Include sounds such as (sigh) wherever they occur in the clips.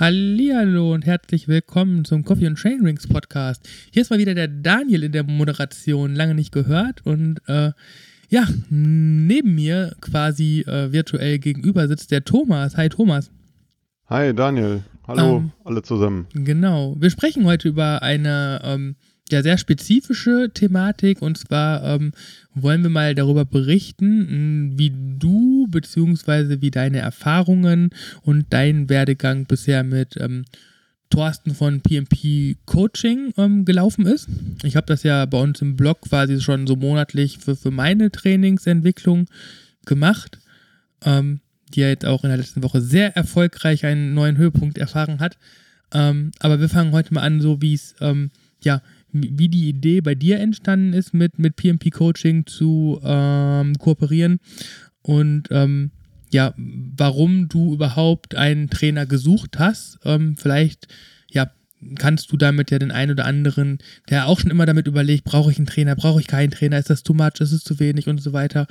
Hallihallo und herzlich willkommen zum Coffee and Train Rings Podcast. Hier ist mal wieder der Daniel in der Moderation, lange nicht gehört und äh, ja, neben mir quasi äh, virtuell gegenüber sitzt der Thomas. Hi Thomas. Hi Daniel. Hallo ähm, alle zusammen. Genau. Wir sprechen heute über eine ähm, ja, sehr spezifische Thematik und zwar ähm, wollen wir mal darüber berichten, wie du bzw. wie deine Erfahrungen und dein Werdegang bisher mit ähm, Thorsten von PMP Coaching ähm, gelaufen ist. Ich habe das ja bei uns im Blog quasi schon so monatlich für, für meine Trainingsentwicklung gemacht, ähm, die ja jetzt auch in der letzten Woche sehr erfolgreich einen neuen Höhepunkt erfahren hat. Ähm, aber wir fangen heute mal an, so wie es ähm, ja wie die Idee bei dir entstanden ist, mit, mit PMP Coaching zu ähm, kooperieren und ähm, ja, warum du überhaupt einen Trainer gesucht hast. Ähm, vielleicht, ja, kannst du damit ja den einen oder anderen, der auch schon immer damit überlegt, brauche ich einen Trainer, brauche ich keinen Trainer, ist das too much, ist es zu wenig und so weiter,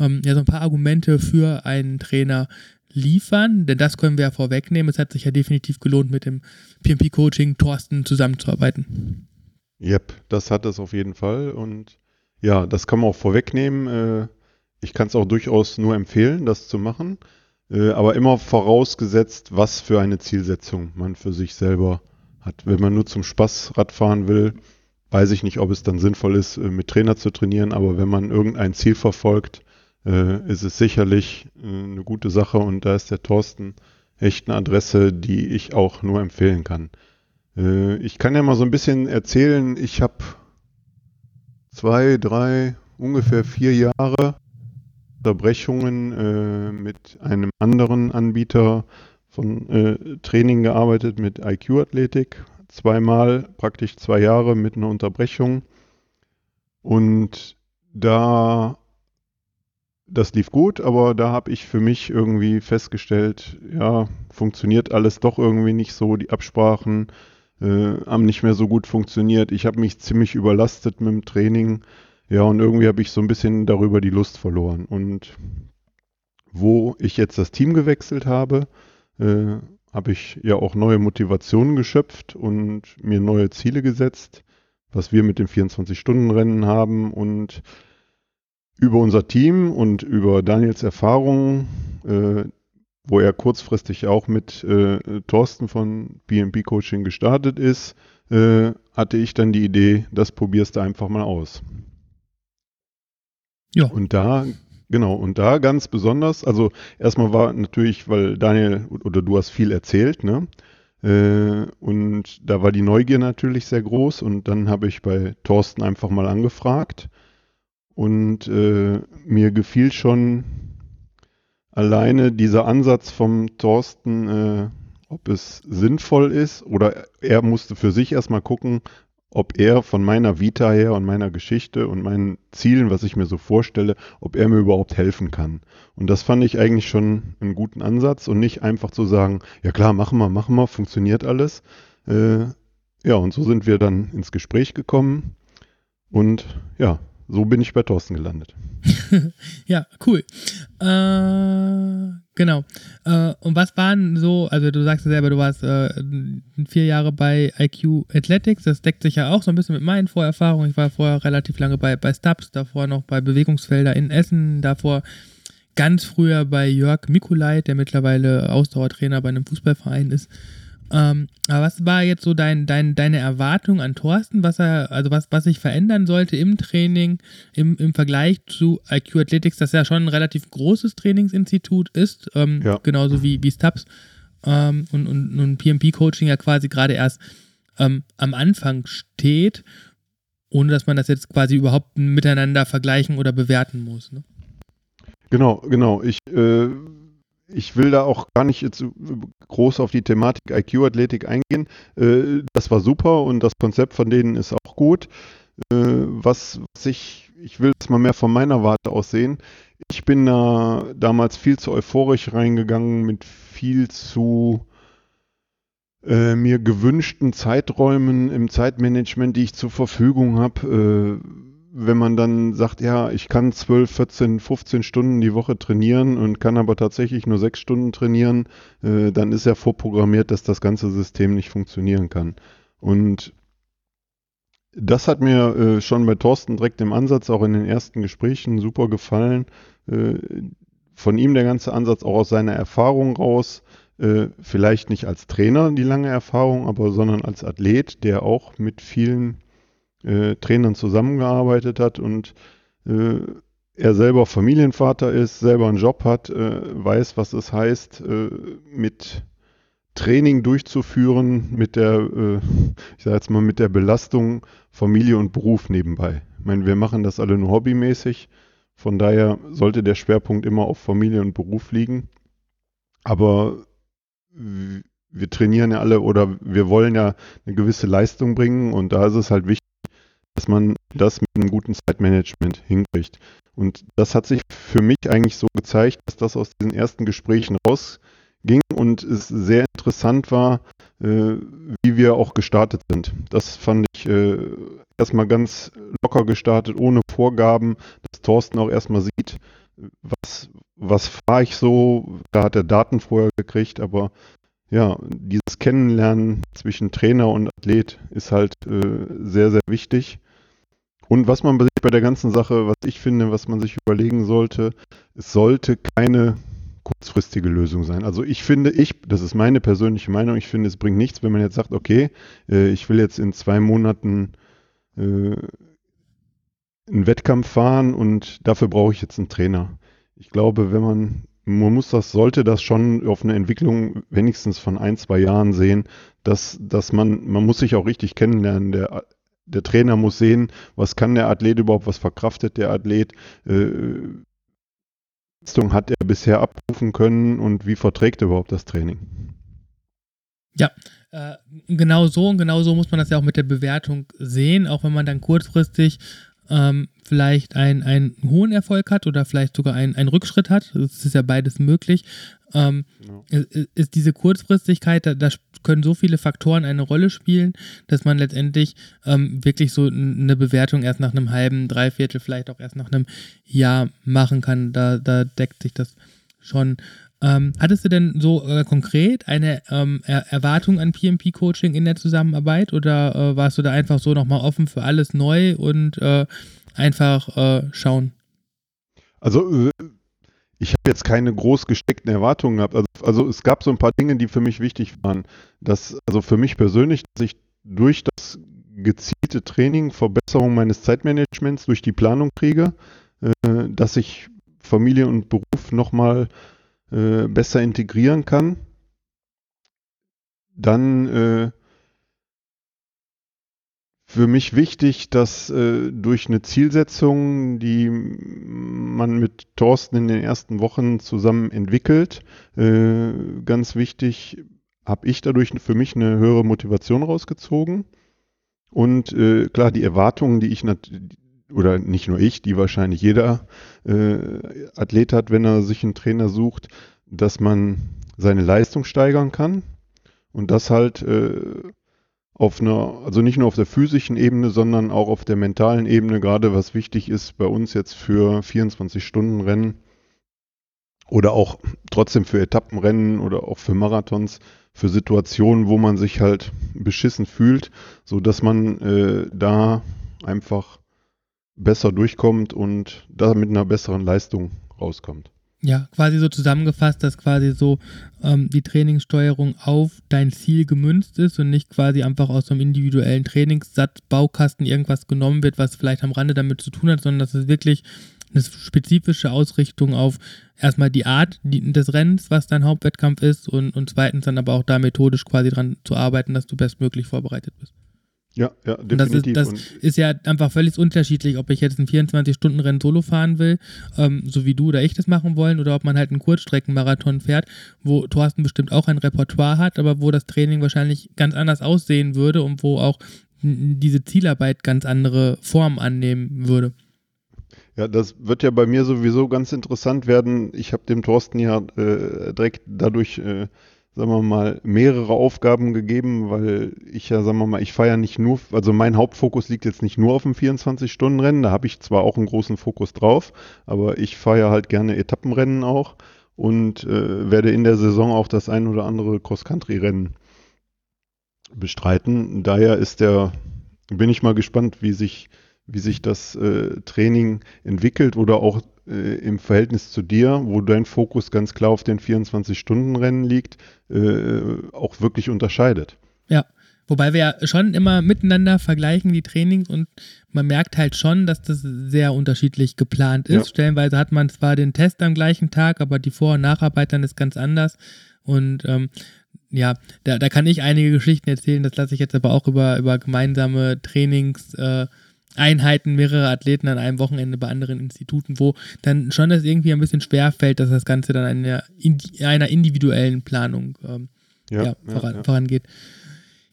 ähm, ja, so ein paar Argumente für einen Trainer liefern, denn das können wir ja vorwegnehmen. Es hat sich ja definitiv gelohnt, mit dem PMP-Coaching Thorsten zusammenzuarbeiten. Yep, das hat es auf jeden Fall. Und ja, das kann man auch vorwegnehmen. Äh, ich kann es auch durchaus nur empfehlen, das zu machen. Äh, aber immer vorausgesetzt, was für eine Zielsetzung man für sich selber hat. Wenn man nur zum Spaß Radfahren will, weiß ich nicht, ob es dann sinnvoll ist, äh, mit Trainer zu trainieren. Aber wenn man irgendein Ziel verfolgt, ist es sicherlich eine gute Sache. Und da ist der Thorsten echt eine Adresse, die ich auch nur empfehlen kann. Äh, ich kann ja mal so ein bisschen erzählen, ich habe zwei, drei, ungefähr vier Jahre Unterbrechungen äh, mit einem anderen Anbieter von äh, Training gearbeitet, mit IQ Athletik. Zweimal, praktisch zwei Jahre mit einer Unterbrechung. Und da, das lief gut, aber da habe ich für mich irgendwie festgestellt, ja, funktioniert alles doch irgendwie nicht so, die Absprachen äh, haben nicht mehr so gut funktioniert. Ich habe mich ziemlich überlastet mit dem Training. Ja, und irgendwie habe ich so ein bisschen darüber die Lust verloren. Und wo ich jetzt das Team gewechselt habe, äh, habe ich ja auch neue Motivationen geschöpft und mir neue Ziele gesetzt, was wir mit dem 24-Stunden-Rennen haben und über unser Team und über Daniels Erfahrungen, äh, wo er kurzfristig auch mit äh, Thorsten von BNB Coaching gestartet ist, äh, hatte ich dann die Idee, das probierst du einfach mal aus. Ja. Und da, genau, und da ganz besonders, also erstmal war natürlich, weil Daniel oder du hast viel erzählt, ne? Äh, und da war die Neugier natürlich sehr groß und dann habe ich bei Thorsten einfach mal angefragt und äh, mir gefiel schon alleine dieser Ansatz vom Thorsten, äh, ob es sinnvoll ist oder er musste für sich erstmal gucken, ob er von meiner Vita her und meiner Geschichte und meinen Zielen, was ich mir so vorstelle, ob er mir überhaupt helfen kann. Und das fand ich eigentlich schon einen guten Ansatz und nicht einfach zu sagen, ja klar, machen wir, machen wir, funktioniert alles. Äh, ja, und so sind wir dann ins Gespräch gekommen und ja, so bin ich bei Thorsten gelandet. (laughs) ja, cool. Äh, genau. Äh, und was waren so, also du sagst ja selber, du warst äh, vier Jahre bei IQ Athletics, das deckt sich ja auch so ein bisschen mit meinen Vorerfahrungen. Ich war vorher relativ lange bei, bei Stubbs, davor noch bei Bewegungsfelder in Essen, davor ganz früher bei Jörg Mikulait, der mittlerweile Ausdauertrainer bei einem Fußballverein ist. Ähm, aber was war jetzt so dein, dein, deine Erwartung an Thorsten, was er, also was, was sich verändern sollte im Training, im, im Vergleich zu IQ Athletics, das ja schon ein relativ großes Trainingsinstitut ist, ähm, ja. genauso wie, wie Stubbs ähm, und, und, und PMP-Coaching ja quasi gerade erst ähm, am Anfang steht, ohne dass man das jetzt quasi überhaupt miteinander vergleichen oder bewerten muss. Ne? Genau, genau. Ich äh ich will da auch gar nicht jetzt groß auf die Thematik IQ-Athletik eingehen. Äh, das war super und das Konzept von denen ist auch gut. Äh, was, was ich, ich will es mal mehr von meiner Warte aus sehen. Ich bin da damals viel zu euphorisch reingegangen mit viel zu äh, mir gewünschten Zeiträumen im Zeitmanagement, die ich zur Verfügung habe wenn man dann sagt, ja, ich kann 12, 14, 15 Stunden die Woche trainieren und kann aber tatsächlich nur sechs Stunden trainieren, äh, dann ist ja vorprogrammiert, dass das ganze System nicht funktionieren kann. Und das hat mir äh, schon bei Thorsten direkt im Ansatz, auch in den ersten Gesprächen, super gefallen. Äh, von ihm der ganze Ansatz auch aus seiner Erfahrung raus, äh, vielleicht nicht als Trainer die lange Erfahrung, aber sondern als Athlet, der auch mit vielen äh, Trainern zusammengearbeitet hat und äh, er selber Familienvater ist, selber einen Job hat, äh, weiß, was es heißt, äh, mit Training durchzuführen, mit der, äh, ich sage jetzt mal, mit der Belastung Familie und Beruf nebenbei. Ich meine, wir machen das alle nur hobbymäßig. Von daher sollte der Schwerpunkt immer auf Familie und Beruf liegen. Aber wir trainieren ja alle oder wir wollen ja eine gewisse Leistung bringen und da ist es halt wichtig, dass man das mit einem guten Zeitmanagement hinkriegt. Und das hat sich für mich eigentlich so gezeigt, dass das aus diesen ersten Gesprächen rausging und es sehr interessant war, äh, wie wir auch gestartet sind. Das fand ich äh, erstmal ganz locker gestartet, ohne Vorgaben, dass Thorsten auch erstmal sieht, was, was fahre ich so. Da hat er Daten vorher gekriegt, aber ja, dieses Kennenlernen zwischen Trainer und Athlet ist halt äh, sehr, sehr wichtig. Und was man bei der ganzen Sache, was ich finde, was man sich überlegen sollte, es sollte keine kurzfristige Lösung sein. Also ich finde, ich, das ist meine persönliche Meinung, ich finde, es bringt nichts, wenn man jetzt sagt, okay, äh, ich will jetzt in zwei Monaten äh, einen Wettkampf fahren und dafür brauche ich jetzt einen Trainer. Ich glaube, wenn man, man muss das, sollte das schon auf eine Entwicklung wenigstens von ein, zwei Jahren sehen, dass, dass man, man muss sich auch richtig kennenlernen. Der, der Trainer muss sehen, was kann der Athlet überhaupt, was verkraftet der Athlet, äh, hat er bisher abrufen können und wie verträgt er überhaupt das Training? Ja, äh, genau so und genau so muss man das ja auch mit der Bewertung sehen, auch wenn man dann kurzfristig ähm, vielleicht ein, einen hohen Erfolg hat oder vielleicht sogar einen, einen Rückschritt hat. Das ist ja beides möglich. Ähm, ja. ist, ist, diese Kurzfristigkeit, da, da, können so viele Faktoren eine Rolle spielen, dass man letztendlich ähm, wirklich so eine Bewertung erst nach einem halben, dreiviertel, vielleicht auch erst nach einem Jahr machen kann. Da, da deckt sich das schon. Ähm, hattest du denn so äh, konkret eine ähm, er Erwartung an PMP-Coaching in der Zusammenarbeit oder äh, warst du da einfach so nochmal offen für alles neu und äh, einfach äh, schauen? Also äh, ich habe jetzt keine groß gesteckten Erwartungen gehabt. Also, also, es gab so ein paar Dinge, die für mich wichtig waren. Dass, also für mich persönlich, dass ich durch das gezielte Training Verbesserung meines Zeitmanagements durch die Planung kriege, äh, dass ich Familie und Beruf nochmal äh, besser integrieren kann. Dann äh, für mich wichtig, dass äh, durch eine Zielsetzung, die man mit Thorsten in den ersten Wochen zusammen entwickelt, äh, ganz wichtig, habe ich dadurch für mich eine höhere Motivation rausgezogen. Und äh, klar, die Erwartungen, die ich oder nicht nur ich, die wahrscheinlich jeder äh, Athlet hat, wenn er sich einen Trainer sucht, dass man seine Leistung steigern kann und das halt äh, auf einer, also nicht nur auf der physischen Ebene, sondern auch auf der mentalen Ebene, gerade was wichtig ist bei uns jetzt für 24-Stunden-Rennen oder auch trotzdem für Etappenrennen oder auch für Marathons, für Situationen, wo man sich halt beschissen fühlt, so dass man äh, da einfach besser durchkommt und da mit einer besseren Leistung rauskommt. Ja, quasi so zusammengefasst, dass quasi so ähm, die Trainingssteuerung auf dein Ziel gemünzt ist und nicht quasi einfach aus so einem individuellen Trainingssatz, Baukasten irgendwas genommen wird, was vielleicht am Rande damit zu tun hat, sondern dass es wirklich eine spezifische Ausrichtung auf erstmal die Art des Rennens, was dein Hauptwettkampf ist und, und zweitens dann aber auch da methodisch quasi dran zu arbeiten, dass du bestmöglich vorbereitet bist. Ja, ja, definitiv. Und das, ist, das ist, ja einfach völlig unterschiedlich, ob ich jetzt ein 24-Stunden-Rennen solo fahren will, ähm, so wie du oder ich das machen wollen, oder ob man halt einen Kurzstreckenmarathon fährt, wo Thorsten bestimmt auch ein Repertoire hat, aber wo das Training wahrscheinlich ganz anders aussehen würde und wo auch diese Zielarbeit ganz andere Formen annehmen würde. Ja, das wird ja bei mir sowieso ganz interessant werden. Ich habe dem Thorsten ja äh, direkt dadurch äh, sagen wir mal, mehrere Aufgaben gegeben, weil ich ja, sagen wir mal, ich ja nicht nur, also mein Hauptfokus liegt jetzt nicht nur auf dem 24-Stunden-Rennen, da habe ich zwar auch einen großen Fokus drauf, aber ich ja halt gerne Etappenrennen auch und äh, werde in der Saison auch das ein oder andere Cross-Country-Rennen bestreiten. Daher ist der, bin ich mal gespannt, wie sich, wie sich das äh, Training entwickelt oder auch äh, im Verhältnis zu dir, wo dein Fokus ganz klar auf den 24-Stunden-Rennen liegt, äh, auch wirklich unterscheidet. Ja, wobei wir ja schon immer miteinander vergleichen die Trainings und man merkt halt schon, dass das sehr unterschiedlich geplant ist. Ja. Stellenweise hat man zwar den Test am gleichen Tag, aber die Vor- und Nacharbeit dann ist ganz anders. Und ähm, ja, da, da kann ich einige Geschichten erzählen, das lasse ich jetzt aber auch über, über gemeinsame Trainings. Äh, Einheiten, mehrere Athleten an einem Wochenende bei anderen Instituten, wo dann schon das irgendwie ein bisschen schwer fällt, dass das Ganze dann einer, einer individuellen Planung ähm, ja, ja, voran, ja, vorangeht.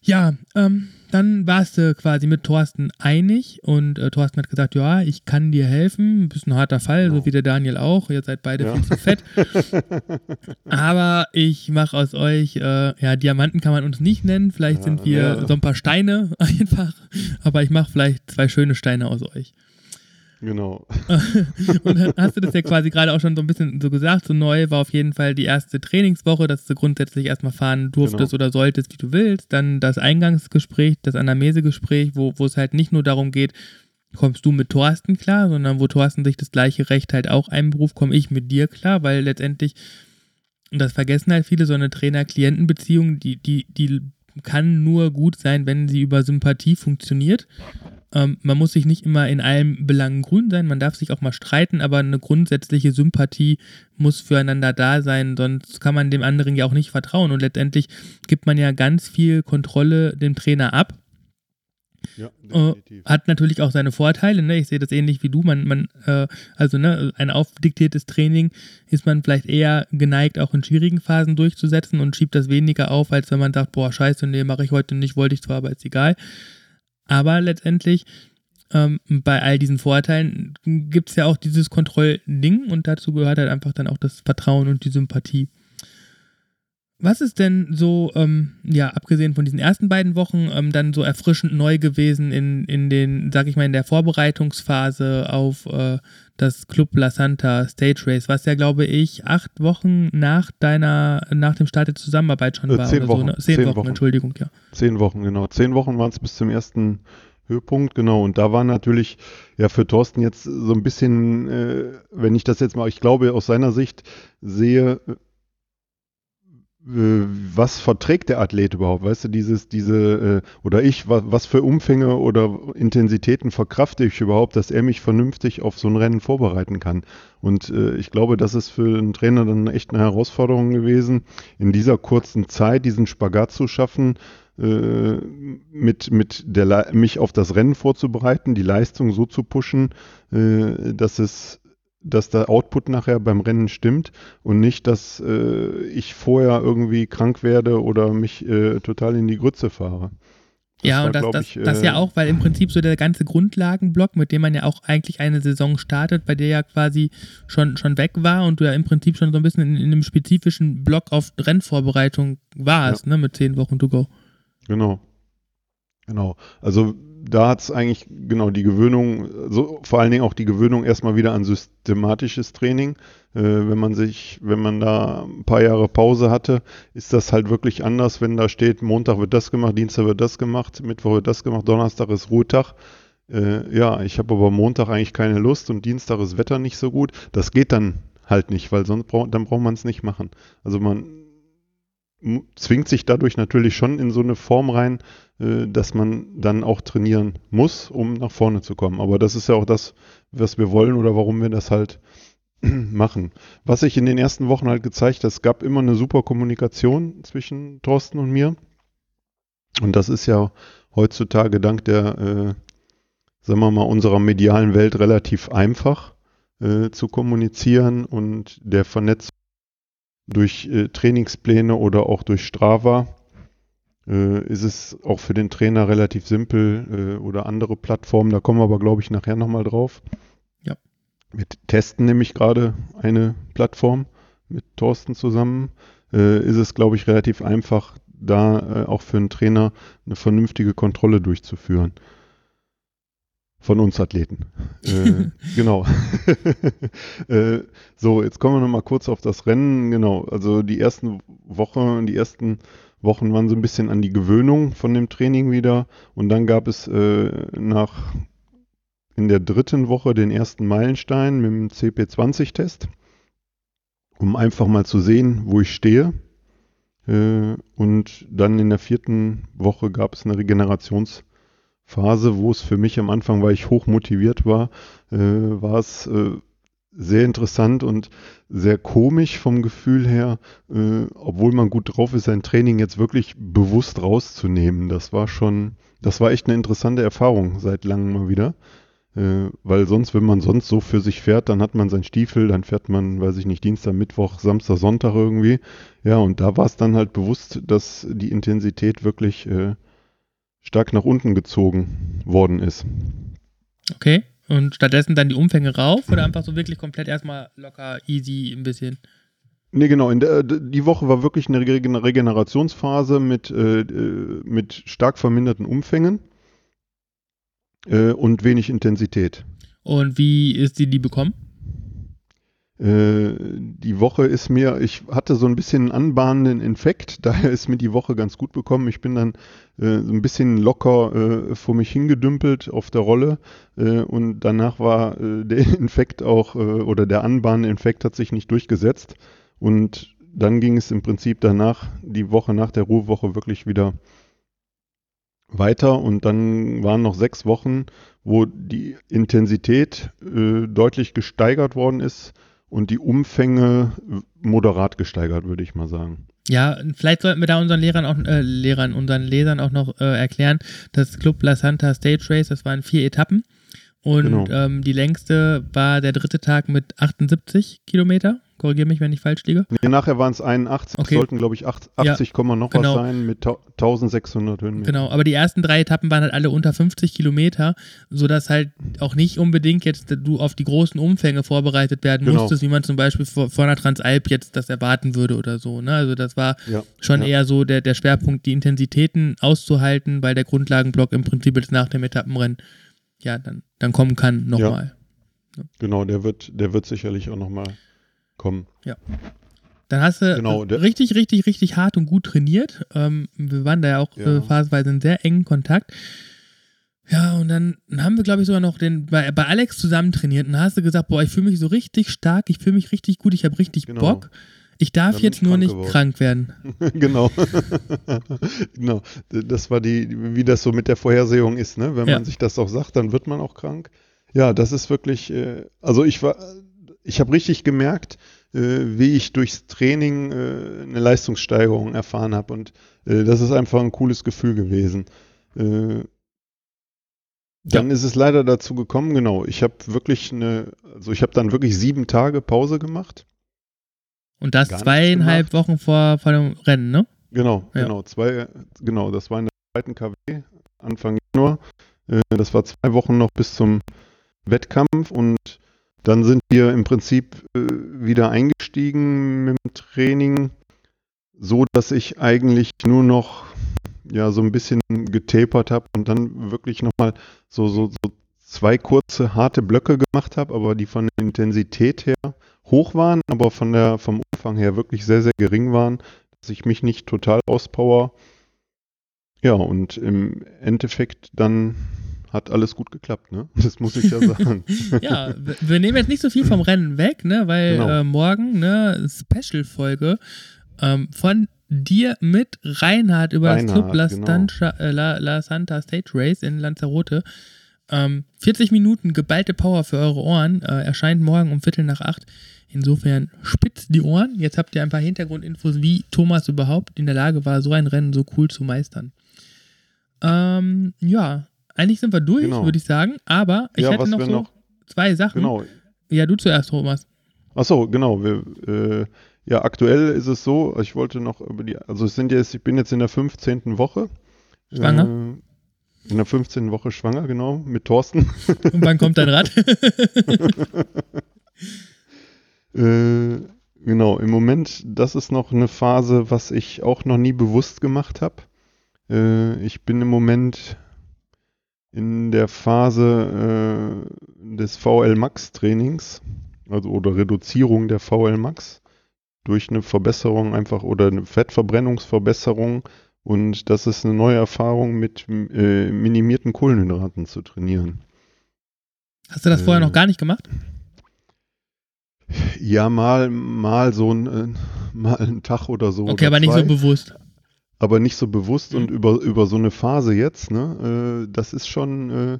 Ja, ähm, dann warst du quasi mit Thorsten einig und äh, Thorsten hat gesagt, ja, ich kann dir helfen. Ein bisschen harter Fall, genau. so wie der Daniel auch. Ihr seid beide ja. viel zu fett. (laughs) Aber ich mache aus euch, äh, ja, Diamanten kann man uns nicht nennen. Vielleicht ja, sind wir ja. so ein paar Steine (laughs) einfach. Aber ich mache vielleicht zwei schöne Steine aus euch. Genau. (laughs) und dann hast du das ja quasi gerade auch schon so ein bisschen so gesagt. So neu war auf jeden Fall die erste Trainingswoche, dass du grundsätzlich erstmal fahren durftest genau. oder solltest, wie du willst. Dann das Eingangsgespräch, das Anamnesegespräch, wo, wo es halt nicht nur darum geht, kommst du mit Thorsten klar, sondern wo Thorsten sich das gleiche Recht halt auch einberuft, komme ich mit dir klar, weil letztendlich, und das vergessen halt viele, so eine Trainer-Klienten-Beziehung, die, die, die kann nur gut sein, wenn sie über Sympathie funktioniert. Ähm, man muss sich nicht immer in allen Belangen grün sein, man darf sich auch mal streiten, aber eine grundsätzliche Sympathie muss füreinander da sein, sonst kann man dem anderen ja auch nicht vertrauen. Und letztendlich gibt man ja ganz viel Kontrolle dem Trainer ab. Ja, äh, hat natürlich auch seine Vorteile. Ne? Ich sehe das ähnlich wie du. Man, man, äh, also ne, ein aufdiktiertes Training ist man vielleicht eher geneigt, auch in schwierigen Phasen durchzusetzen und schiebt das weniger auf, als wenn man sagt, boah, scheiße, nee, mache ich heute nicht, wollte ich zwar, aber ist egal. Aber letztendlich ähm, bei all diesen Vorteilen gibt es ja auch dieses Kontrollding und dazu gehört halt einfach dann auch das Vertrauen und die Sympathie. Was ist denn so, ähm, ja, abgesehen von diesen ersten beiden Wochen, ähm, dann so erfrischend neu gewesen in, in den, sag ich mal, in der Vorbereitungsphase auf äh, das Club La Santa Stage Race, was ja, glaube ich, acht Wochen nach deiner, nach dem Start der Zusammenarbeit schon äh, war. Zehn Wochen. So, ne? Zehn, zehn Wochen, Wochen, Entschuldigung, ja. Zehn Wochen, genau. Zehn Wochen waren es bis zum ersten Höhepunkt, genau. Und da war natürlich, ja, für Thorsten jetzt so ein bisschen, äh, wenn ich das jetzt mal, ich glaube, aus seiner Sicht sehe, was verträgt der Athlet überhaupt? Weißt du, dieses, diese, äh, oder ich, was, für Umfänge oder Intensitäten verkrafte ich überhaupt, dass er mich vernünftig auf so ein Rennen vorbereiten kann? Und äh, ich glaube, das ist für einen Trainer dann echt eine Herausforderung gewesen, in dieser kurzen Zeit diesen Spagat zu schaffen, äh, mit, mit der, mich auf das Rennen vorzubereiten, die Leistung so zu pushen, äh, dass es dass der Output nachher beim Rennen stimmt und nicht, dass äh, ich vorher irgendwie krank werde oder mich äh, total in die Grütze fahre. Das ja, war, und das, das, ich, das äh, ja auch, weil im Prinzip so der ganze Grundlagenblock, mit dem man ja auch eigentlich eine Saison startet, bei der ja quasi schon, schon weg war und du ja im Prinzip schon so ein bisschen in, in einem spezifischen Block auf Rennvorbereitung warst, ja. ne, mit zehn Wochen to go. Genau. Genau. Also da hat es eigentlich genau die Gewöhnung, so, vor allen Dingen auch die Gewöhnung erstmal wieder an systematisches Training. Äh, wenn man sich, wenn man da ein paar Jahre Pause hatte, ist das halt wirklich anders, wenn da steht, Montag wird das gemacht, Dienstag wird das gemacht, Mittwoch wird das gemacht, Donnerstag ist Ruhetag. Äh, ja, ich habe aber Montag eigentlich keine Lust und Dienstag ist Wetter nicht so gut. Das geht dann halt nicht, weil sonst brauch, dann braucht man es nicht machen. Also man zwingt sich dadurch natürlich schon in so eine Form rein, äh, dass man dann auch trainieren muss, um nach vorne zu kommen. Aber das ist ja auch das, was wir wollen oder warum wir das halt (clears throat) machen. Was sich in den ersten Wochen halt gezeigt hat, es gab immer eine super Kommunikation zwischen Thorsten und mir. Und das ist ja heutzutage dank der, äh, sagen wir mal, unserer medialen Welt relativ einfach äh, zu kommunizieren und der Vernetzung durch äh, Trainingspläne oder auch durch Strava äh, ist es auch für den Trainer relativ simpel äh, oder andere Plattformen. Da kommen wir aber, glaube ich, nachher nochmal drauf. Ja. Wir testen nämlich gerade eine Plattform mit Thorsten zusammen. äh, ist es, glaube ich, relativ einfach, da äh, auch für einen Trainer eine vernünftige Kontrolle durchzuführen. Von uns Athleten. (laughs) äh, genau. (laughs) äh, so, jetzt kommen wir nochmal kurz auf das Rennen. Genau, also die ersten Wochen, die ersten Wochen waren so ein bisschen an die Gewöhnung von dem Training wieder. Und dann gab es äh, nach in der dritten Woche den ersten Meilenstein mit dem CP20-Test, um einfach mal zu sehen, wo ich stehe. Äh, und dann in der vierten Woche gab es eine Regenerationsphase, wo es für mich am Anfang, weil ich hoch motiviert war, äh, war es äh, sehr interessant und sehr komisch vom Gefühl her, obwohl man gut drauf ist, sein Training jetzt wirklich bewusst rauszunehmen. Das war schon, das war echt eine interessante Erfahrung seit langem mal wieder. Äh, weil sonst, wenn man sonst so für sich fährt, dann hat man seinen Stiefel, dann fährt man, weiß ich nicht, Dienstag, Mittwoch, Samstag, Sonntag irgendwie. Ja, und da war es dann halt bewusst, dass die Intensität wirklich äh, stark nach unten gezogen worden ist. Okay. Und stattdessen dann die Umfänge rauf oder einfach so wirklich komplett erstmal locker, easy ein bisschen? Nee, genau. In der, die Woche war wirklich eine Regenerationsphase mit, äh, äh, mit stark verminderten Umfängen äh, und wenig Intensität. Und wie ist die die bekommen? Äh, die Woche ist mir, ich hatte so ein bisschen einen anbahnenden Infekt, (laughs) daher ist mir die Woche ganz gut bekommen. Ich bin dann äh, so ein bisschen locker äh, vor mich hingedümpelt auf der Rolle äh, und danach war äh, der (laughs) Infekt auch, äh, oder der anbahnende Infekt hat sich nicht durchgesetzt. Und dann ging es im Prinzip danach, die Woche nach der Ruhewoche wirklich wieder weiter. Und dann waren noch sechs Wochen, wo die Intensität deutlich gesteigert worden ist und die Umfänge moderat gesteigert, würde ich mal sagen. Ja, vielleicht sollten wir da unseren Lehrern auch, äh, Lehrern, unseren Lesern auch noch äh, erklären, das Club La Santa Stage Race, das waren vier Etappen und genau. ähm, die längste war der dritte Tag mit 78 Kilometer Korrigiere mich, wenn ich falsch liege. Nee, nachher waren es 81, okay. sollten glaube ich 80, ja, noch genau. was sein mit 1600 Höhenmetern. Genau, aber die ersten drei Etappen waren halt alle unter 50 Kilometer, sodass halt auch nicht unbedingt jetzt du auf die großen Umfänge vorbereitet werden genau. musstest, wie man zum Beispiel vor, vor einer Transalp jetzt das erwarten würde oder so. Ne? Also das war ja, schon ja. eher so der, der Schwerpunkt, die Intensitäten auszuhalten, weil der Grundlagenblock im Prinzip jetzt nach dem Etappenrennen ja dann, dann kommen kann nochmal. Ja. Genau, der wird, der wird sicherlich auch nochmal kommen. Ja. Dann hast du genau, richtig, richtig, richtig hart und gut trainiert. Ähm, wir waren da ja auch ja. Äh, phasenweise in sehr engen Kontakt. Ja, und dann haben wir, glaube ich, sogar noch den, bei, bei Alex zusammen trainiert. Und hast du gesagt, boah, ich fühle mich so richtig stark, ich fühle mich richtig gut, ich habe richtig genau. Bock. Ich darf dann jetzt nur nicht geworden. krank werden. (laughs) genau. (laughs) genau. Das war die, wie das so mit der Vorhersehung ist, ne? Wenn ja. man sich das auch sagt, dann wird man auch krank. Ja, das ist wirklich, äh, also ich war, ich habe richtig gemerkt, äh, wie ich durchs Training äh, eine Leistungssteigerung erfahren habe. Und das ist einfach ein cooles Gefühl gewesen. Dann ja. ist es leider dazu gekommen, genau, ich habe wirklich eine, also ich habe dann wirklich sieben Tage Pause gemacht. Und das zweieinhalb Wochen vor, vor dem Rennen, ne? Genau, ja. genau, zwei, genau, das war in der zweiten KW, Anfang Januar. Äh, das war zwei Wochen noch bis zum Wettkampf und dann sind wir im Prinzip äh, wieder eingestiegen mit dem Training, so dass ich eigentlich nur noch ja so ein bisschen getapert habe und dann wirklich nochmal so, so, so zwei kurze harte Blöcke gemacht habe, aber die von der Intensität her hoch waren, aber von der vom Umfang her wirklich sehr sehr gering waren, dass ich mich nicht total auspower. Ja, und im Endeffekt dann hat alles gut geklappt, ne? (laughs) Das muss ich ja sagen. (laughs) ja, wir nehmen jetzt nicht so viel vom Rennen weg, ne? Weil genau. äh, morgen eine Special-Folge ähm, von dir mit Reinhard über Reinhard, das Club La, genau. Stancha, äh, La, La, Santa State Race in Lanzarote. Ähm, 40 Minuten geballte Power für eure Ohren äh, erscheint morgen um Viertel nach acht. Insofern spitzt die Ohren. Jetzt habt ihr ein paar Hintergrundinfos, wie Thomas überhaupt in der Lage war, so ein Rennen so cool zu meistern. Ähm, ja, eigentlich sind wir durch, genau. würde ich sagen. Aber ich ja, hätte noch so noch, zwei Sachen. Genau. Ja, du zuerst, Thomas. Achso, genau. Wir, äh, ja, aktuell ist es so, ich wollte noch über die, also es sind jetzt, ich bin jetzt in der 15. Woche. Schwanger? Äh, in der 15. Woche schwanger, genau, mit Thorsten. Und wann kommt dein Rad? (laughs) äh, Genau, im Moment, das ist noch eine Phase, was ich auch noch nie bewusst gemacht habe. Äh, ich bin im Moment in der Phase äh, des VL Max Trainings, also oder Reduzierung der VL Max durch eine Verbesserung einfach oder eine Fettverbrennungsverbesserung und das ist eine neue Erfahrung mit äh, minimierten Kohlenhydraten zu trainieren. Hast du das vorher noch äh. gar nicht gemacht? Ja, mal, mal so ein, äh, mal einen Tag oder so. Okay, oder aber zwei. nicht so bewusst. Aber nicht so bewusst mhm. und über, über so eine Phase jetzt, ne? Äh, das ist schon äh,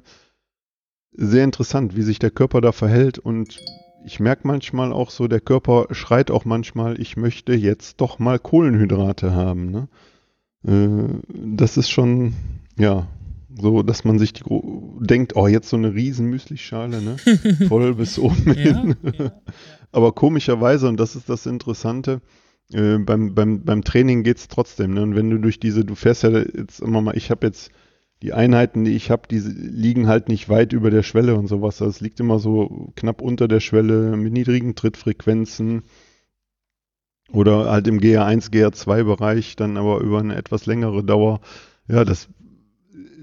sehr interessant, wie sich der Körper da verhält und ich merke manchmal auch so, der Körper schreit auch manchmal, ich möchte jetzt doch mal Kohlenhydrate haben. Ne? Äh, das ist schon, ja, so, dass man sich die, denkt, oh, jetzt so eine riesen Müslischale, ne? (laughs) Voll bis oben hin. Ja, ja, Aber komischerweise, und das ist das Interessante, äh, beim, beim, beim Training geht es trotzdem. Ne? Und wenn du durch diese, du fährst ja jetzt immer mal, ich habe jetzt die Einheiten, die ich habe, die liegen halt nicht weit über der Schwelle und sowas. Also es liegt immer so knapp unter der Schwelle mit niedrigen Trittfrequenzen oder halt im GR1, GR2-Bereich, dann aber über eine etwas längere Dauer. Ja, das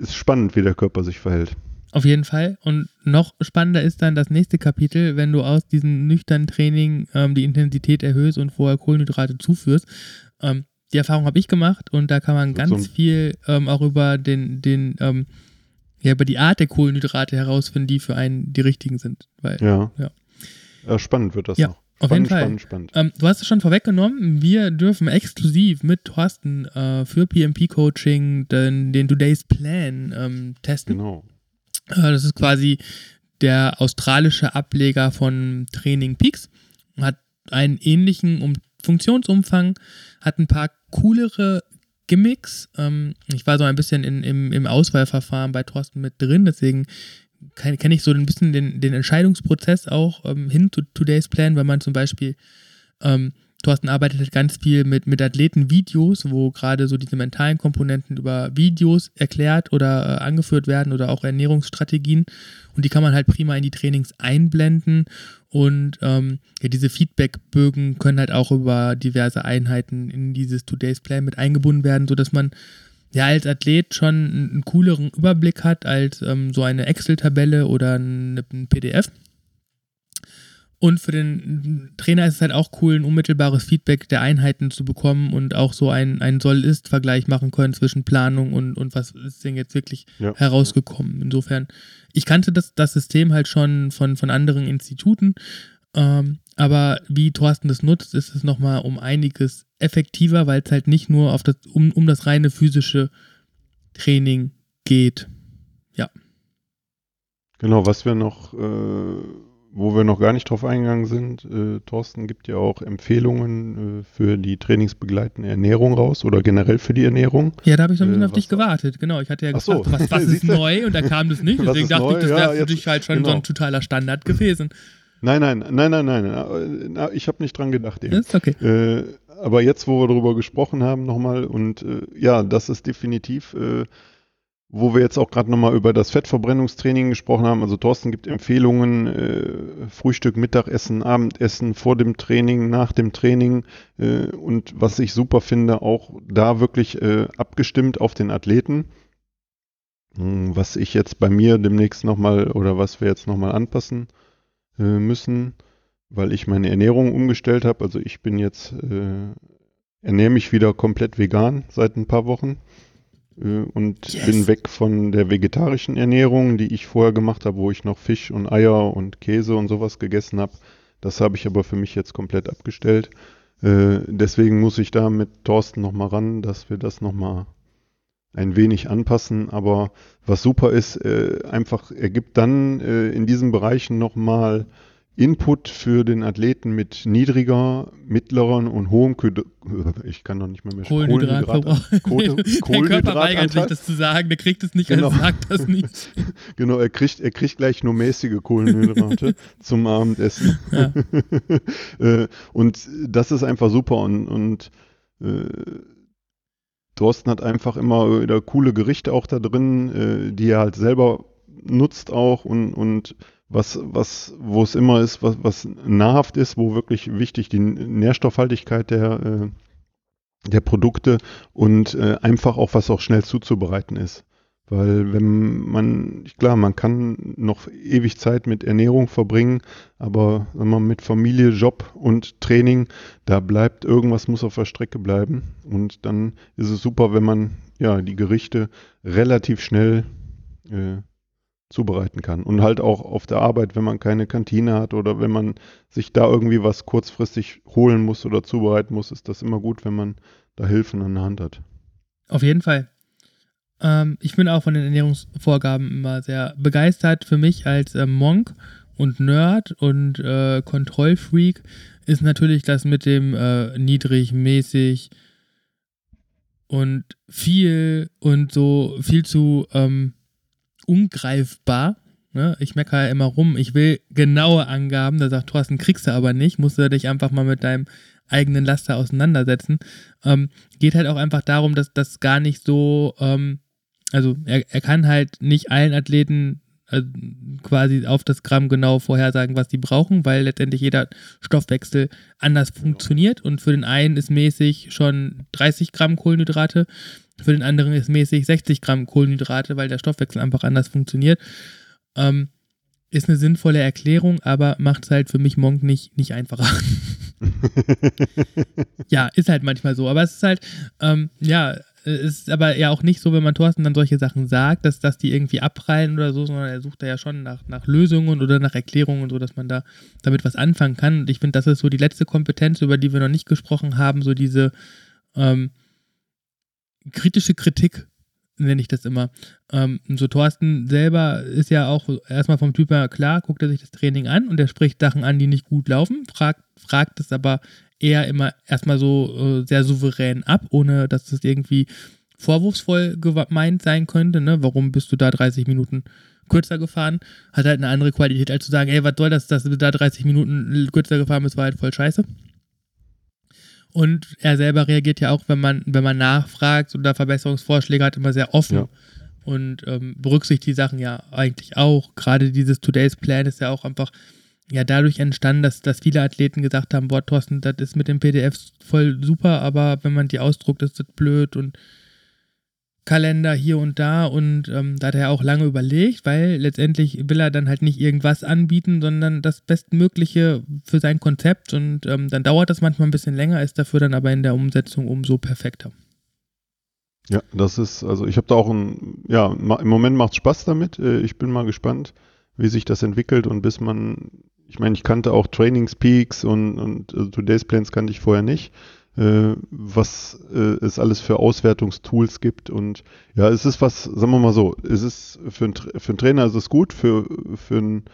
ist spannend, wie der Körper sich verhält. Auf jeden Fall. Und noch spannender ist dann das nächste Kapitel, wenn du aus diesem nüchternen Training ähm, die Intensität erhöhst und vorher Kohlenhydrate zuführst. Ähm, die Erfahrung habe ich gemacht und da kann man ganz so viel ähm, auch über den, den, ähm, ja, über die Art der Kohlenhydrate herausfinden, die für einen die richtigen sind. Weil, ja. ja. ja spannend wird das ja. noch. Auf jeden Fall. Spannend, spannend. Ähm, du hast es schon vorweggenommen. Wir dürfen exklusiv mit Thorsten äh, für PMP-Coaching den, den Today's Plan ähm, testen. Genau. Äh, das ist quasi der australische Ableger von Training Peaks. Hat einen ähnlichen um Funktionsumfang, hat ein paar coolere Gimmicks. Ähm, ich war so ein bisschen in, im, im Auswahlverfahren bei Thorsten mit drin, deswegen kenne ich so ein bisschen den, den Entscheidungsprozess auch ähm, hin zu Today's Plan, weil man zum Beispiel, ähm, Thorsten arbeitet halt ganz viel mit, mit Athleten-Videos, wo gerade so diese mentalen Komponenten über Videos erklärt oder äh, angeführt werden oder auch Ernährungsstrategien. Und die kann man halt prima in die Trainings einblenden. Und ähm, ja, diese Feedbackbögen können halt auch über diverse Einheiten in dieses Today's Plan mit eingebunden werden, sodass man ja als Athlet schon einen cooleren Überblick hat als ähm, so eine Excel-Tabelle oder ein, ein PDF. Und für den Trainer ist es halt auch cool, ein unmittelbares Feedback der Einheiten zu bekommen und auch so einen, einen Soll-Ist-Vergleich machen können zwischen Planung und, und was ist denn jetzt wirklich ja. herausgekommen. Insofern, ich kannte das, das System halt schon von, von anderen Instituten, ähm, aber wie Thorsten das nutzt, ist es nochmal um einiges effektiver, weil es halt nicht nur auf das, um, um das reine physische Training geht. Ja. Genau, was wir noch, äh, wo wir noch gar nicht drauf eingegangen sind, äh, Thorsten gibt ja auch Empfehlungen äh, für die trainingsbegleitende Ernährung raus oder generell für die Ernährung. Ja, da habe ich bisschen äh, auf dich gewartet, genau. Ich hatte ja gefragt, so. was, was (laughs) ist neu und da kam das nicht. Deswegen dachte neu? ich, das wäre ja, für dich halt schon genau. so ein totaler Standard gewesen. Nein, nein, nein, nein, nein. Ich habe nicht dran gedacht. Eben. Ist okay. Äh, aber jetzt, wo wir darüber gesprochen haben nochmal, und äh, ja, das ist definitiv, äh, wo wir jetzt auch gerade nochmal über das Fettverbrennungstraining gesprochen haben. Also Thorsten gibt Empfehlungen, äh, Frühstück, Mittagessen, Abendessen, vor dem Training, nach dem Training. Äh, und was ich super finde, auch da wirklich äh, abgestimmt auf den Athleten. Hm, was ich jetzt bei mir demnächst nochmal oder was wir jetzt nochmal anpassen äh, müssen, weil ich meine Ernährung umgestellt habe. Also ich bin jetzt, äh, ernähre mich wieder komplett vegan seit ein paar Wochen äh, und yes. bin weg von der vegetarischen Ernährung, die ich vorher gemacht habe, wo ich noch Fisch und Eier und Käse und sowas gegessen habe. Das habe ich aber für mich jetzt komplett abgestellt. Äh, deswegen muss ich da mit Thorsten nochmal ran, dass wir das nochmal ein wenig anpassen. Aber was super ist, äh, einfach, er gibt dann äh, in diesen Bereichen nochmal Input für den Athleten mit niedriger, mittleren und hohem Kö ich kann noch nicht mehr mehr Kohlenhydratverbrauch. Kohlenhydrat der Körper weigert sich das zu sagen, der kriegt es nicht, genau. er sagt das nicht. (laughs) genau, er kriegt, er kriegt gleich nur mäßige Kohlenhydrate (laughs) zum Abendessen. (laughs) Äh, und das ist einfach super und, und äh, Thorsten hat einfach immer wieder coole Gerichte auch da drin, äh, die er halt selber nutzt auch und, und was, was, wo es immer ist, was, was nahrhaft ist, wo wirklich wichtig die Nährstoffhaltigkeit der, äh, der Produkte und äh, einfach auch was auch schnell zuzubereiten ist. Weil wenn man, klar, man kann noch ewig Zeit mit Ernährung verbringen, aber wenn man mit Familie, Job und Training, da bleibt irgendwas muss auf der Strecke bleiben. Und dann ist es super, wenn man ja die Gerichte relativ schnell äh, zubereiten kann. Und halt auch auf der Arbeit, wenn man keine Kantine hat oder wenn man sich da irgendwie was kurzfristig holen muss oder zubereiten muss, ist das immer gut, wenn man da Hilfen an der Hand hat. Auf jeden Fall. Ähm, ich bin auch von den Ernährungsvorgaben immer sehr begeistert. Für mich als äh, Monk und Nerd und äh, Kontrollfreak ist natürlich das mit dem äh, niedrig, mäßig und viel und so viel zu ähm, ungreifbar. Ne? Ich meckere ja immer rum, ich will genaue Angaben. Da sagt Thorsten, kriegst du aber nicht, musst du dich einfach mal mit deinem eigenen Laster auseinandersetzen. Ähm, geht halt auch einfach darum, dass das gar nicht so ähm, also er, er kann halt nicht allen Athleten also quasi auf das Gramm genau vorhersagen, was die brauchen, weil letztendlich jeder Stoffwechsel anders funktioniert und für den einen ist mäßig schon 30 Gramm Kohlenhydrate, für den anderen ist mäßig 60 Gramm Kohlenhydrate, weil der Stoffwechsel einfach anders funktioniert. Ähm, ist eine sinnvolle Erklärung, aber macht es halt für mich Monk nicht, nicht einfacher. (laughs) ja, ist halt manchmal so, aber es ist halt, ähm, ja, ist aber ja auch nicht so, wenn man Thorsten dann solche Sachen sagt, dass, dass die irgendwie abprallen oder so, sondern er sucht da ja schon nach, nach Lösungen oder nach Erklärungen, so dass man da damit was anfangen kann. Und ich finde, das ist so die letzte Kompetenz, über die wir noch nicht gesprochen haben, so diese ähm, kritische Kritik, nenne ich das immer. Ähm, so Thorsten selber ist ja auch erstmal vom Typ her klar, guckt er sich das Training an und er spricht Sachen an, die nicht gut laufen, fragt, fragt es aber eher immer erstmal so äh, sehr souverän ab, ohne dass das irgendwie vorwurfsvoll gemeint sein könnte. Ne? Warum bist du da 30 Minuten kürzer gefahren? Hat halt eine andere Qualität, als zu sagen, ey, was soll das, dass du da 30 Minuten kürzer gefahren bist, war halt voll scheiße. Und er selber reagiert ja auch, wenn man, wenn man nachfragt oder Verbesserungsvorschläge hat, immer sehr offen. Ja. Und ähm, berücksichtigt die Sachen ja eigentlich auch. Gerade dieses Today's Plan ist ja auch einfach ja dadurch entstanden, dass, dass viele Athleten gesagt haben, boah, Thorsten, das ist mit dem PDF voll super, aber wenn man die ausdruckt, ist das blöd und Kalender hier und da und ähm, da hat er auch lange überlegt, weil letztendlich will er dann halt nicht irgendwas anbieten, sondern das Bestmögliche für sein Konzept und ähm, dann dauert das manchmal ein bisschen länger, ist dafür dann aber in der Umsetzung umso perfekter. Ja, das ist, also ich habe da auch ein, ja, im Moment macht es Spaß damit. Äh, ich bin mal gespannt, wie sich das entwickelt und bis man ich meine, ich kannte auch Trainingspeaks und, und also Today's Plans kannte ich vorher nicht, äh, was äh, es alles für Auswertungstools gibt. Und ja, es ist was, sagen wir mal so, es ist für, ein, für einen Trainer ist es gut, für, für einen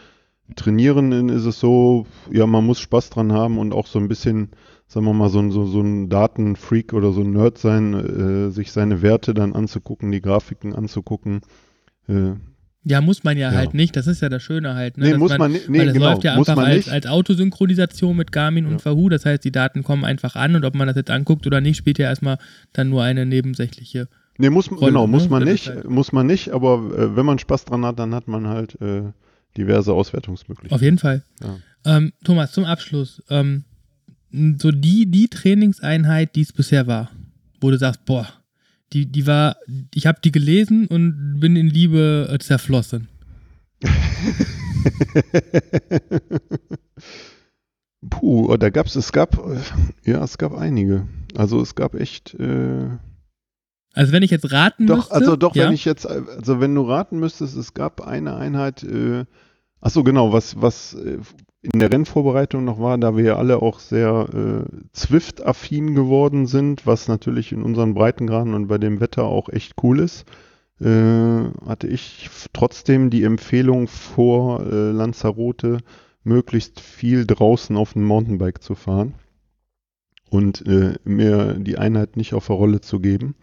Trainierenden ist es so, ja, man muss Spaß dran haben und auch so ein bisschen, sagen wir mal, so, so, so ein Datenfreak oder so ein Nerd sein, äh, sich seine Werte dann anzugucken, die Grafiken anzugucken. Ja, muss man ja, ja, halt nicht. Das ist ja das Schöne halt. Ne? Nee, muss man, man nicht. Nee, weil das genau, läuft ja einfach als, als, Autosynchronisation mit Garmin ja. und Wahoo. Das heißt, die Daten kommen einfach an und ob man das jetzt anguckt oder nicht, spielt ja erstmal dann nur eine nebensächliche. Nee, muss, Rolle, genau, muss ne? man nicht. Halt muss man nicht, aber äh, wenn man Spaß dran hat, dann hat man halt äh, diverse Auswertungsmöglichkeiten. Auf jeden Fall. Ja. Ähm, Thomas, zum Abschluss. Ähm, so die, die Trainingseinheit, die es bisher war, wo du sagst, boah, die, die war, ich habe die gelesen und bin in Liebe äh, zerflossen. (laughs) Puh, oh, da gab's, es gab, ja, es gab einige. Also es gab echt. Äh, also wenn ich jetzt raten doch, müsste. Also doch, ja? wenn ich jetzt, also wenn du raten müsstest, es gab eine Einheit, äh, ach so genau, was, was äh, in der Rennvorbereitung noch war, da wir ja alle auch sehr äh, Zwift-affin geworden sind, was natürlich in unseren Breitengraden und bei dem Wetter auch echt cool ist, äh, hatte ich trotzdem die Empfehlung vor äh, Lanzarote möglichst viel draußen auf dem Mountainbike zu fahren und äh, mir die Einheit nicht auf der Rolle zu geben.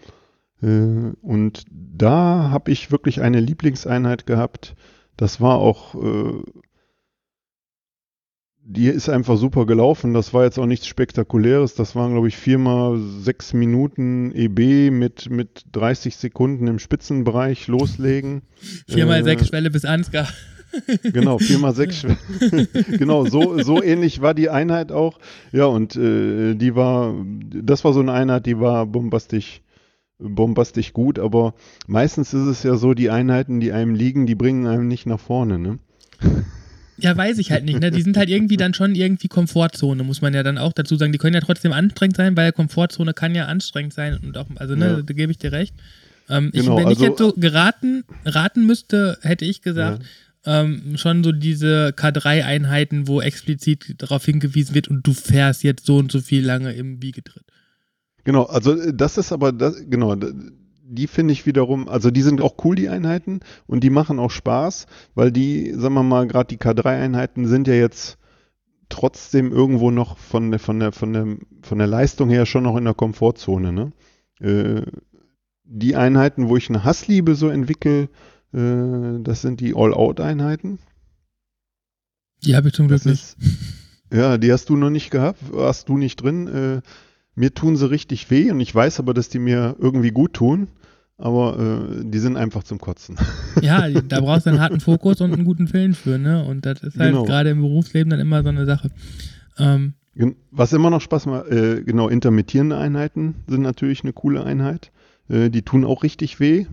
Äh, und da habe ich wirklich eine Lieblingseinheit gehabt. Das war auch äh, die ist einfach super gelaufen. Das war jetzt auch nichts Spektakuläres. Das waren, glaube ich, viermal sechs Minuten EB mit, mit 30 Sekunden im Spitzenbereich loslegen. Viermal äh, sechs Schwelle bis Ansgar. (laughs) Genau, 4 mal 6. (laughs) genau, so, so ähnlich war die Einheit auch. Ja, und äh, die war, das war so eine Einheit, die war bombastisch, bombastisch gut, aber meistens ist es ja so, die Einheiten, die einem liegen, die bringen einem nicht nach vorne, ne? Ja, weiß ich halt nicht. Ne? Die sind halt irgendwie dann schon irgendwie Komfortzone, muss man ja dann auch dazu sagen. Die können ja trotzdem anstrengend sein, weil Komfortzone kann ja anstrengend sein und auch, also ne, ja. da gebe ich dir recht. Ähm, genau, ich, wenn also, ich jetzt so geraten, raten müsste, hätte ich gesagt, ja. ähm, schon so diese K3-Einheiten, wo explizit darauf hingewiesen wird und du fährst jetzt so und so viel lange im Wiegetritt. Genau, also äh, das ist aber, das, genau, die finde ich wiederum, also die sind auch cool, die Einheiten, und die machen auch Spaß, weil die, sagen wir mal, gerade die K3-Einheiten sind ja jetzt trotzdem irgendwo noch von der, von der, von der, von der Leistung her schon noch in der Komfortzone, ne? Äh, die Einheiten, wo ich eine Hassliebe so entwickle, äh, das sind die All-Out-Einheiten. Die habe ich zum Glück nicht. (laughs) Ja, die hast du noch nicht gehabt, hast du nicht drin. Äh, mir tun sie richtig weh und ich weiß aber, dass die mir irgendwie gut tun. Aber äh, die sind einfach zum Kotzen. Ja, (laughs) da brauchst du einen harten Fokus und einen guten Film für, ne? Und das ist halt genau. gerade im Berufsleben dann immer so eine Sache. Ähm, Was immer noch Spaß macht, äh, genau, intermittierende Einheiten sind natürlich eine coole Einheit. Äh, die tun auch richtig weh,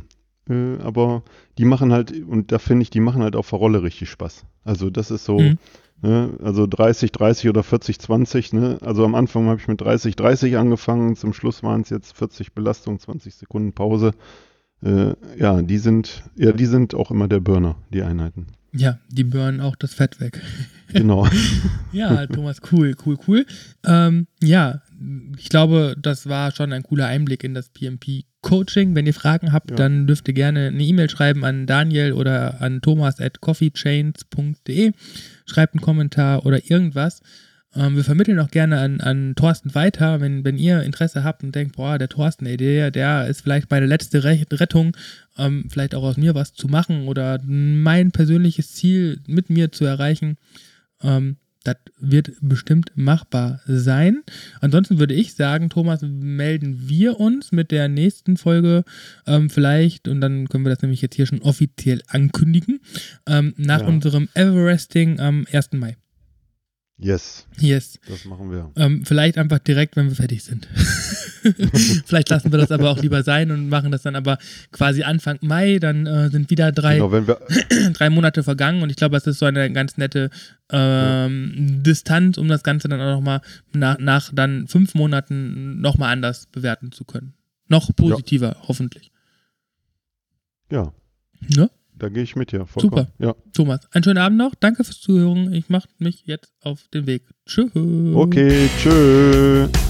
äh, aber die machen halt, und da finde ich, die machen halt auf der Rolle richtig Spaß. Also das ist so, mhm. Ne? Also 30, 30 oder 40, 20. Ne? Also am Anfang habe ich mit 30, 30 angefangen. Zum Schluss waren es jetzt 40 Belastung, 20 Sekunden Pause. Äh, ja, die sind, ja, die sind auch immer der Burner, die Einheiten. Ja, die burnen auch das Fett weg. Genau. (laughs) ja, Thomas, cool, cool, cool. Ähm, ja, ich glaube, das war schon ein cooler Einblick in das PMP Coaching. Wenn ihr Fragen habt, ja. dann dürft ihr gerne eine E-Mail schreiben an Daniel oder an thomas at coffeechains.de. Schreibt einen Kommentar oder irgendwas. Ähm, wir vermitteln auch gerne an, an Thorsten weiter, wenn, wenn ihr Interesse habt und denkt, boah, der Thorsten, ey, der, der ist vielleicht meine letzte Rettung, ähm, vielleicht auch aus mir was zu machen oder mein persönliches Ziel mit mir zu erreichen. Ähm, das wird bestimmt machbar sein. Ansonsten würde ich sagen, Thomas, melden wir uns mit der nächsten Folge ähm, vielleicht, und dann können wir das nämlich jetzt hier schon offiziell ankündigen, ähm, nach ja. unserem Everesting am 1. Mai. Yes. Yes. Das machen wir. Ähm, vielleicht einfach direkt, wenn wir fertig sind. (laughs) vielleicht lassen wir das aber auch lieber sein und machen das dann aber quasi Anfang Mai. Dann äh, sind wieder drei, genau, (clears throat) drei Monate vergangen und ich glaube, das ist so eine ganz nette ähm, ja. Distanz, um das Ganze dann auch nochmal nach, nach dann fünf Monaten nochmal anders bewerten zu können. Noch positiver, ja. hoffentlich. Ja. Ne? Da gehe ich mit dir. Vollkommen. Super. Ja. Thomas, einen schönen Abend noch. Danke fürs Zuhören. Ich mache mich jetzt auf den Weg. Tschüss. Okay, tschüss.